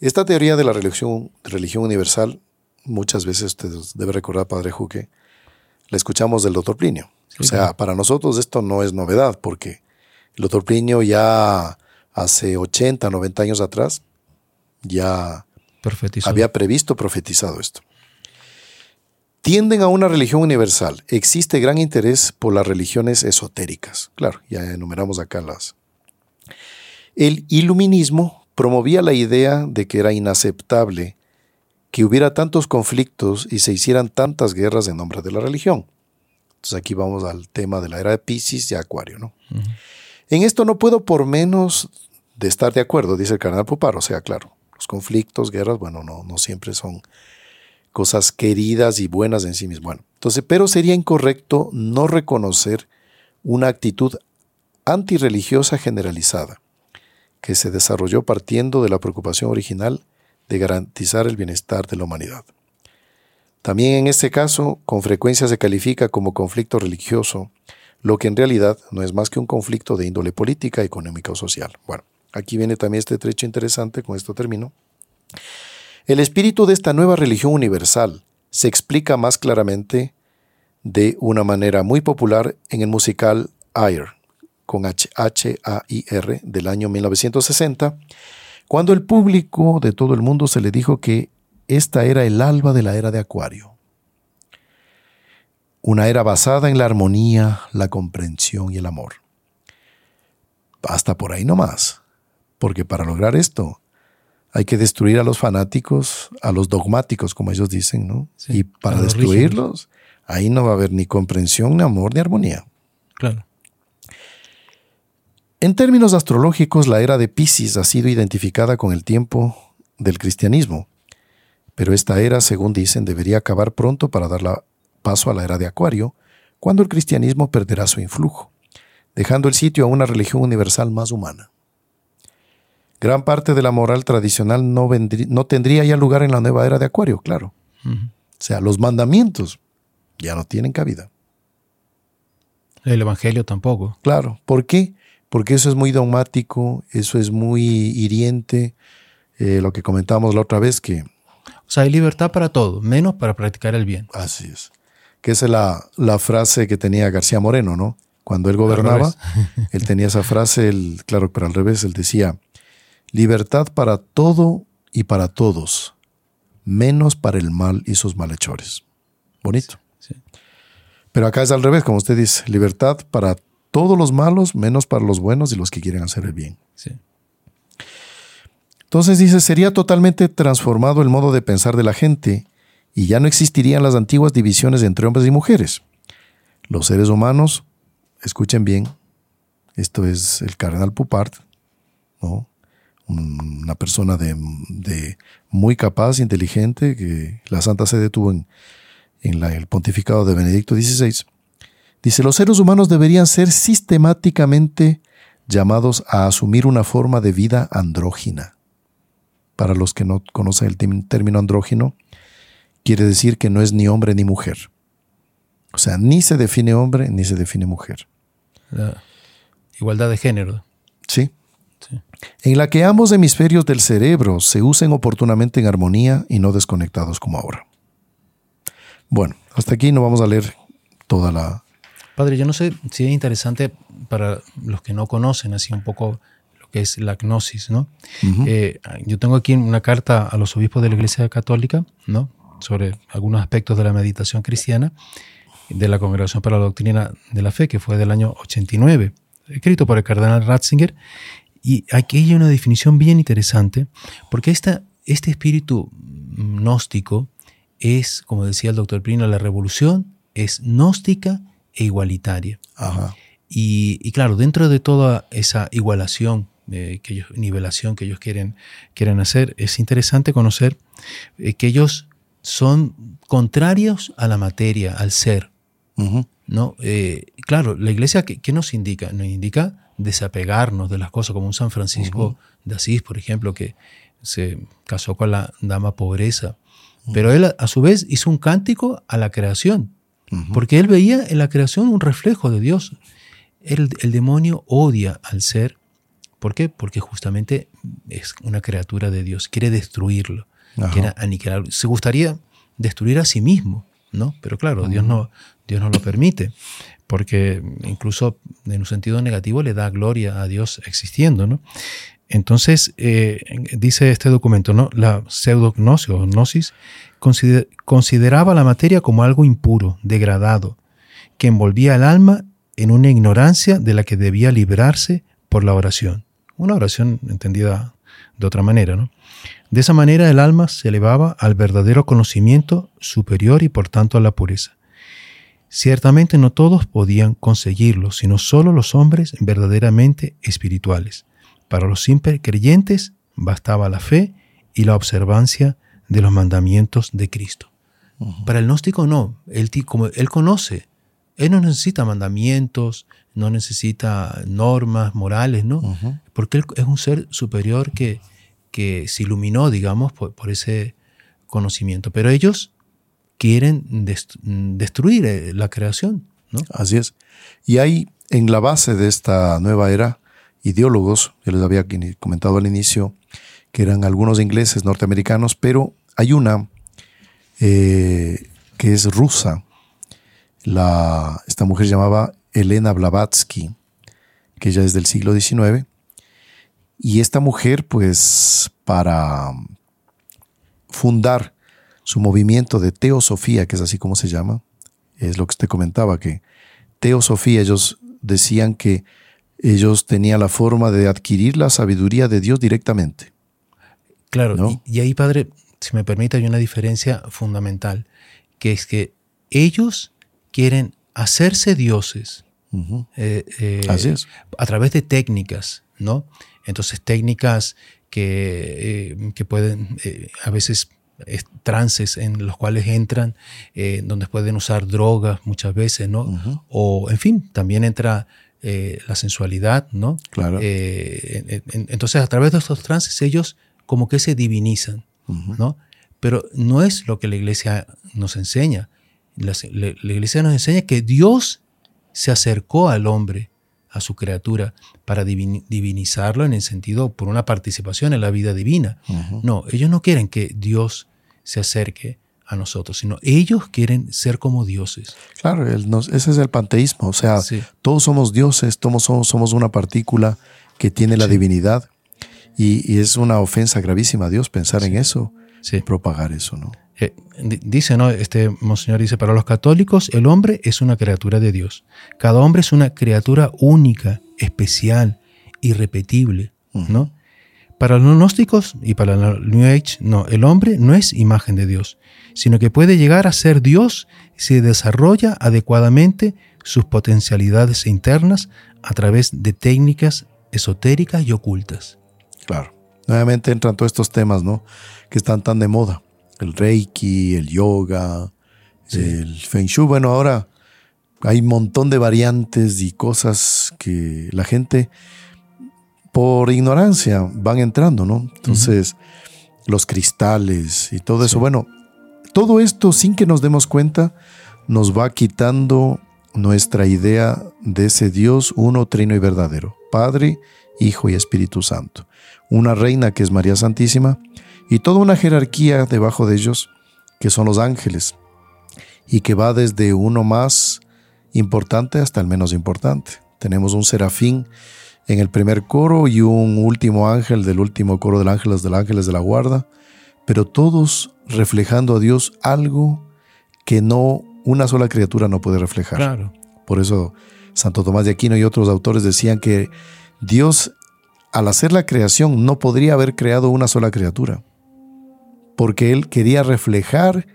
Esta teoría de la religión, religión universal muchas veces usted debe recordar, Padre Juque, la escuchamos del doctor Plinio. o sea, para nosotros esto no es novedad, porque el doctor Plinio ya hace 80, 90 años atrás ya había previsto, profetizado esto. Tienden a una religión universal. Existe gran interés por las religiones esotéricas. Claro, ya enumeramos acá las. El iluminismo promovía la idea de que era inaceptable que hubiera tantos conflictos y se hicieran tantas guerras en nombre de la religión. Entonces aquí vamos al tema de la era de Pisces y Acuario. ¿no? En esto no puedo por menos de estar de acuerdo, dice el cardenal Popar. O sea, claro, los conflictos, guerras, bueno, no, no siempre son cosas queridas y buenas en sí mismas. Bueno, entonces, pero sería incorrecto no reconocer una actitud antirreligiosa generalizada que se desarrolló partiendo de la preocupación original de garantizar el bienestar de la humanidad. También en este caso, con frecuencia se califica como conflicto religioso, lo que en realidad no es más que un conflicto de índole política, económica o social. Bueno, aquí viene también este trecho interesante, con esto termino. El espíritu de esta nueva religión universal se explica más claramente de una manera muy popular en el musical Air, con H-A-I-R, del año 1960, cuando el público de todo el mundo se le dijo que esta era el alba de la era de Acuario. Una era basada en la armonía, la comprensión y el amor. Hasta por ahí no más, porque para lograr esto hay que destruir a los fanáticos, a los dogmáticos, como ellos dicen, ¿no? y para destruirlos, ahí no va a haber ni comprensión, ni amor, ni armonía. Claro. En términos astrológicos, la era de Pisces ha sido identificada con el tiempo del cristianismo, pero esta era, según dicen, debería acabar pronto para dar paso a la era de Acuario, cuando el cristianismo perderá su influjo, dejando el sitio a una religión universal más humana. Gran parte de la moral tradicional no, no tendría ya lugar en la nueva era de Acuario, claro. O sea, los mandamientos ya no tienen cabida. El Evangelio tampoco. Claro. ¿Por qué? porque eso es muy dogmático, eso es muy hiriente, eh, lo que comentábamos la otra vez que... O sea, hay libertad para todo, menos para practicar el bien. Así es. Que esa es la, la frase que tenía García Moreno, ¿no? Cuando él gobernaba, él tenía esa frase, claro, pero al revés, él decía, libertad para todo y para todos, menos para el mal y sus malhechores. Bonito. Pero acá es al revés, como usted dice, libertad para todos los malos, menos para los buenos y los que quieren hacer el bien. Sí. Entonces dice, sería totalmente transformado el modo de pensar de la gente y ya no existirían las antiguas divisiones entre hombres y mujeres. Los seres humanos, escuchen bien, esto es el cardenal Pupart, ¿no? Una persona de, muy capaz, inteligente, que la Santa Sede tuvo en, el pontificado de Benedicto XVI. Dice, los seres humanos deberían ser sistemáticamente llamados a asumir una forma de vida andrógina. Para los que no conocen el término andrógino, quiere decir que no es ni hombre ni mujer. O sea, ni se define hombre ni se define mujer. La igualdad de género. Sí. En la que ambos hemisferios del cerebro se usen oportunamente en armonía y no desconectados como ahora. Bueno, hasta aquí no vamos a leer toda la... Padre, yo no sé si es interesante para los que no conocen así un poco lo que es la gnosis, ¿no? Eh, yo tengo aquí una carta a los obispos de la Iglesia Católica, ¿no? Sobre algunos aspectos de la meditación cristiana de la Congregación para la Doctrina de la Fe, que fue del año 89, escrito por el cardenal Ratzinger. Y aquí hay una definición bien interesante, porque esta, este espíritu gnóstico es, como decía el doctor Prino, la revolución es gnóstica e igualitaria. Y, claro, dentro de toda esa igualación, eh, que ellos, nivelación que ellos quieren, quieren hacer, es interesante conocer eh, que ellos son contrarios a la materia, al ser. ¿no? Eh, claro, la iglesia, ¿qué, nos indica? Nos indica desapegarnos de las cosas, como un San Francisco de Asís, por ejemplo, que se casó con la dama pobreza. Pero él, a su vez, hizo un cántico a la creación, porque él veía en la creación un reflejo de Dios. El, demonio odia al ser. ¿Por qué? Porque justamente es una criatura de Dios, quiere destruirlo, quiere aniquilarlo. Se gustaría destruir a sí mismo, ¿no? Pero claro, Dios no, Dios no lo permite, porque incluso en un sentido negativo le da gloria a Dios existiendo, ¿no? Entonces, eh, dice este documento, ¿no? La pseudognosis o gnosis consideraba la materia como algo impuro, degradado, que envolvía el alma en una ignorancia de la que debía librarse por la oración. Una oración entendida de otra manera, ¿no? De esa manera el alma se elevaba al verdadero conocimiento superior y por tanto a la pureza. Ciertamente no todos podían conseguirlo, sino solo los hombres verdaderamente espirituales. Para los simples creyentes bastaba la fe y la observancia de los mandamientos de Cristo. Para el gnóstico no, él, como él conoce, él no necesita mandamientos, no necesita normas morales, ¿no? Porque él es un ser superior que, que se iluminó, digamos, por, ese conocimiento. Pero ellos quieren destruir eh, la creación, ¿no? Así es. Y hay en la base de esta nueva era ideólogos, yo les había comentado al inicio, que eran algunos ingleses, norteamericanos, pero hay una eh, que es rusa. La, esta mujer se llamaba Elena Blavatsky, que ya es del siglo XIX. Y esta mujer, pues, para fundar su movimiento de teosofía, que es así como se llama, es lo que usted comentaba, que teosofía, ellos decían que ellos tenían la forma de adquirir la sabiduría de Dios directamente. Claro, y, ahí, padre, si me permite, hay una diferencia fundamental, que es que ellos quieren hacerse dioses eh, eh, a través de técnicas, ¿no? Entonces, técnicas que, eh, que pueden a veces trances en los cuales entran, donde pueden usar drogas muchas veces, ¿no? O, en fin, también entra eh, la sensualidad, ¿no? Claro. Eh, entonces, a través de estos trances, ellos como que se divinizan, ¿no? Pero no es lo que la iglesia nos enseña. La, iglesia nos enseña que Dios se acercó al hombre, a su criatura, para divinizarlo en el sentido por una participación en la vida divina. No, ellos no quieren que Dios se acerque a nosotros, sino ellos quieren ser como dioses. Claro, ese es el panteísmo, o sea, todos somos dioses, todos somos, una partícula que tiene la divinidad y, es una ofensa gravísima a Dios pensar en eso, propagar eso, ¿no? Eh, dice, ¿no? Este monseñor dice, para los católicos el hombre es una criatura de Dios. Cada hombre es una criatura única, especial, irrepetible, ¿no? Para los gnósticos y para el New Age, no, el hombre no es imagen de Dios, sino que puede llegar a ser Dios si desarrolla adecuadamente sus potencialidades internas a través de técnicas esotéricas y ocultas. Claro. Nuevamente entran todos estos temas, ¿no? Que están tan de moda. El Reiki, el yoga, el Feng Shui. Bueno, ahora hay un montón de variantes y cosas que la gente por ignorancia van entrando, ¿no? Entonces, los cristales y todo eso. Bueno, todo esto sin que nos demos cuenta nos va quitando nuestra idea de ese Dios uno, trino y verdadero, Padre, Hijo y Espíritu Santo. Una reina que es María Santísima y toda una jerarquía debajo de ellos que son los ángeles y que va desde uno más importante hasta el menos importante. Tenemos un serafín en el primer coro y un último ángel del último coro del ángeles del ángeles de la guarda, pero todos reflejando a Dios algo que no una sola criatura no puede reflejar. Claro. Por eso Santo Tomás de Aquino y otros autores decían que Dios al hacer la creación no podría haber creado una sola criatura, porque él quería reflejar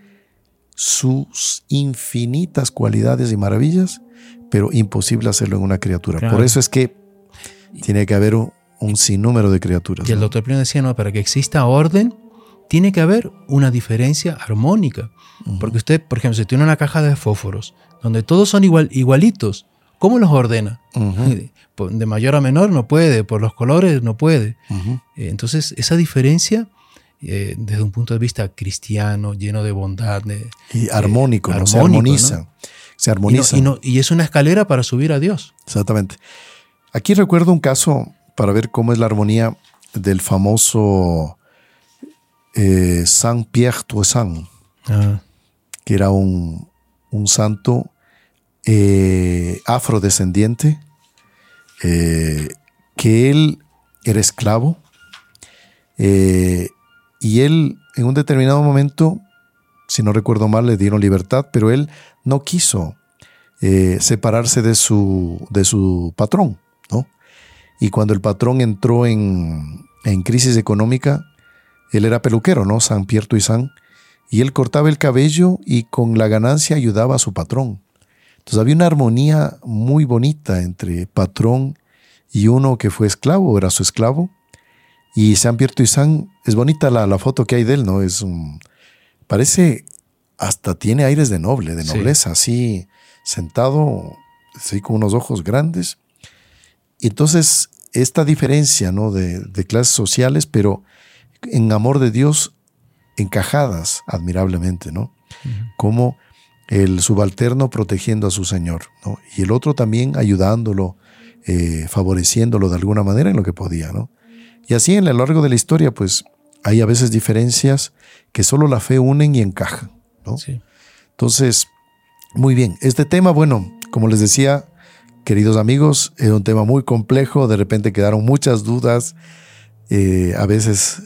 sus infinitas cualidades y maravillas, pero imposible hacerlo en una criatura. Por eso es que tiene que haber un, sinnúmero de criaturas. Y el doctor Plino decía, no, para que exista orden, tiene que haber una diferencia armónica. Porque usted, por ejemplo, si tiene una caja de fósforos, donde todos son igual, igualitos, ¿cómo los ordena? De mayor a menor no puede, por los colores no puede. Eh, entonces, esa diferencia, eh, desde un punto de vista cristiano, lleno de bondad. y armónico, se armoniza. Se armoniza. y es una escalera para subir a Dios. Exactamente. Aquí recuerdo un caso para ver cómo es la armonía del famoso eh, Saint Pierre Toussaint, ah. que era un, santo eh, afrodescendiente, eh, que él era esclavo y él en un determinado momento, si no recuerdo mal, le dieron libertad, pero él no quiso separarse de su, de su patrón. Y cuando el patrón entró en, crisis económica, él era peluquero, ¿no? San Pierre Toussaint, y él cortaba el cabello y con la ganancia ayudaba a su patrón. Entonces había una armonía muy bonita entre patrón y uno que fue esclavo, era su esclavo. Y San Pierre Toussaint, es bonita la, foto que hay de él, ¿no? Es un, parece, hasta tiene aires de noble, de nobleza, así sentado, así con unos ojos grandes. Y entonces, esta diferencia ¿no? de, clases sociales, pero en amor de Dios encajadas admirablemente, ¿no? Como el subalterno protegiendo a su señor, ¿no? Y el otro también ayudándolo, eh, favoreciéndolo de alguna manera en lo que podía, ¿no? Y así en lo largo de la historia, pues hay a veces diferencias que solo la fe unen y encajan, ¿no? Entonces, muy bien, este tema, bueno, como les decía, queridos amigos, es un tema muy complejo, de repente quedaron muchas dudas, eh, a veces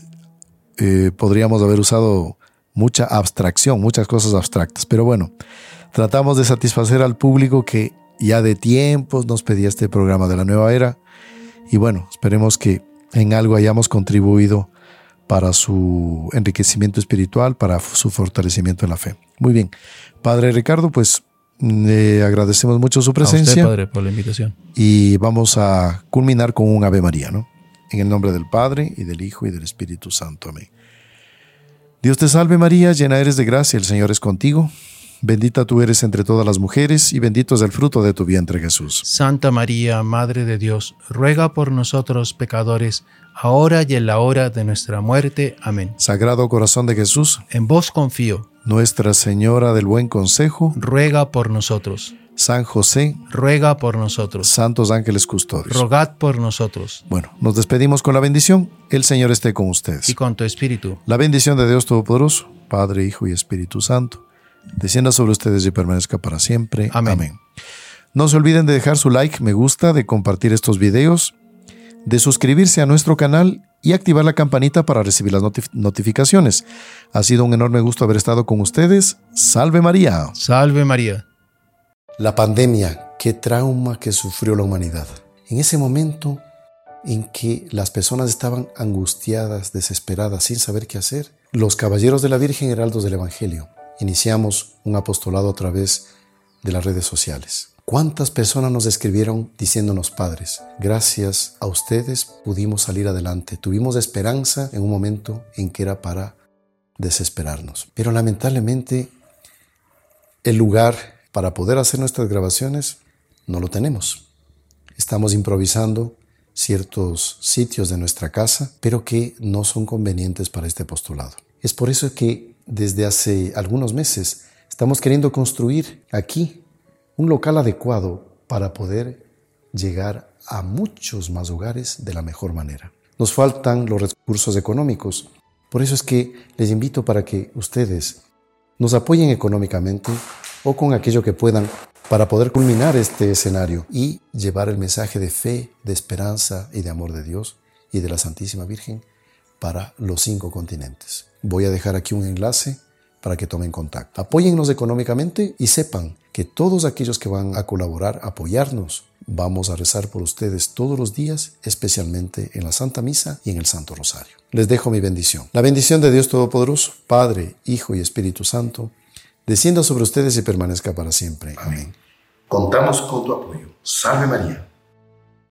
eh, podríamos haber usado mucha abstracción, muchas cosas abstractas, pero bueno, tratamos de satisfacer al público que ya de tiempos nos pedía este programa de la nueva era. Y bueno, esperemos que en algo hayamos contribuido para su enriquecimiento espiritual, para su fortalecimiento en la fe. Muy bien, Padre Ricardo, pues le agradecemos mucho su presencia. A Padre, por la invitación. Y vamos a culminar con un Ave María, ¿no? En el nombre del Padre, y del Hijo, y del Espíritu Santo. Amén. Dios te salve María, llena eres de gracia, el Señor es contigo. Bendita tú eres entre todas las mujeres, y bendito es el fruto de tu vientre Jesús. Santa María, Madre de Dios, ruega por nosotros pecadores, ahora y en la hora de nuestra muerte. Amén. Sagrado corazón de Jesús, en vos confío nuestra Señora del Buen Consejo, ruega por nosotros. San José, ruega por nosotros. Santos ángeles custodios, rogad por nosotros. Bueno, nos despedimos con la bendición. El Señor esté con ustedes. Y con tu espíritu. La bendición de Dios Todopoderoso, Padre, Hijo y Espíritu Santo, descienda sobre ustedes y permanezca para siempre. Amén. No se olviden de dejar su like, me gusta, de compartir estos videos, de suscribirse a nuestro canal y activar la campanita para recibir las notificaciones. Ha sido un enorme gusto haber estado con ustedes. Salve María. Salve María. La pandemia, qué trauma que sufrió la humanidad. En ese momento en que las personas estaban angustiadas, desesperadas, sin saber qué hacer, los caballeros de la Virgen Heraldos del Evangelio iniciamos un apostolado a través de las redes sociales. ¿Cuántas personas nos escribieron diciéndonos padres? Gracias a ustedes pudimos salir adelante. Tuvimos esperanza en un momento en que era para desesperarnos. Pero lamentablemente el lugar para poder hacer nuestras grabaciones no lo tenemos. Estamos improvisando ciertos sitios de nuestra casa, pero que no son convenientes para este postulado. Es por eso que desde hace algunos meses estamos queriendo construir aquí un local adecuado para poder llegar a muchos más hogares de la mejor manera. Nos faltan los recursos económicos, por eso es que les invito para que ustedes nos apoyen económicamente o con aquello que puedan para poder culminar este escenario y llevar el mensaje de fe, de esperanza y de amor de Dios y de la Santísima Virgen para los cinco continentes. Voy a dejar aquí un enlace para que tomen contacto. Apóyennos económicamente y sepan que todos aquellos que van a colaborar, apoyarnos, vamos a rezar por ustedes todos los días, especialmente en la Santa Misa y en el Santo Rosario. Les dejo mi bendición. La bendición de Dios Todopoderoso, Padre, Hijo y Espíritu Santo, descienda sobre ustedes y permanezca para siempre. Amén. Contamos con tu apoyo. Salve María.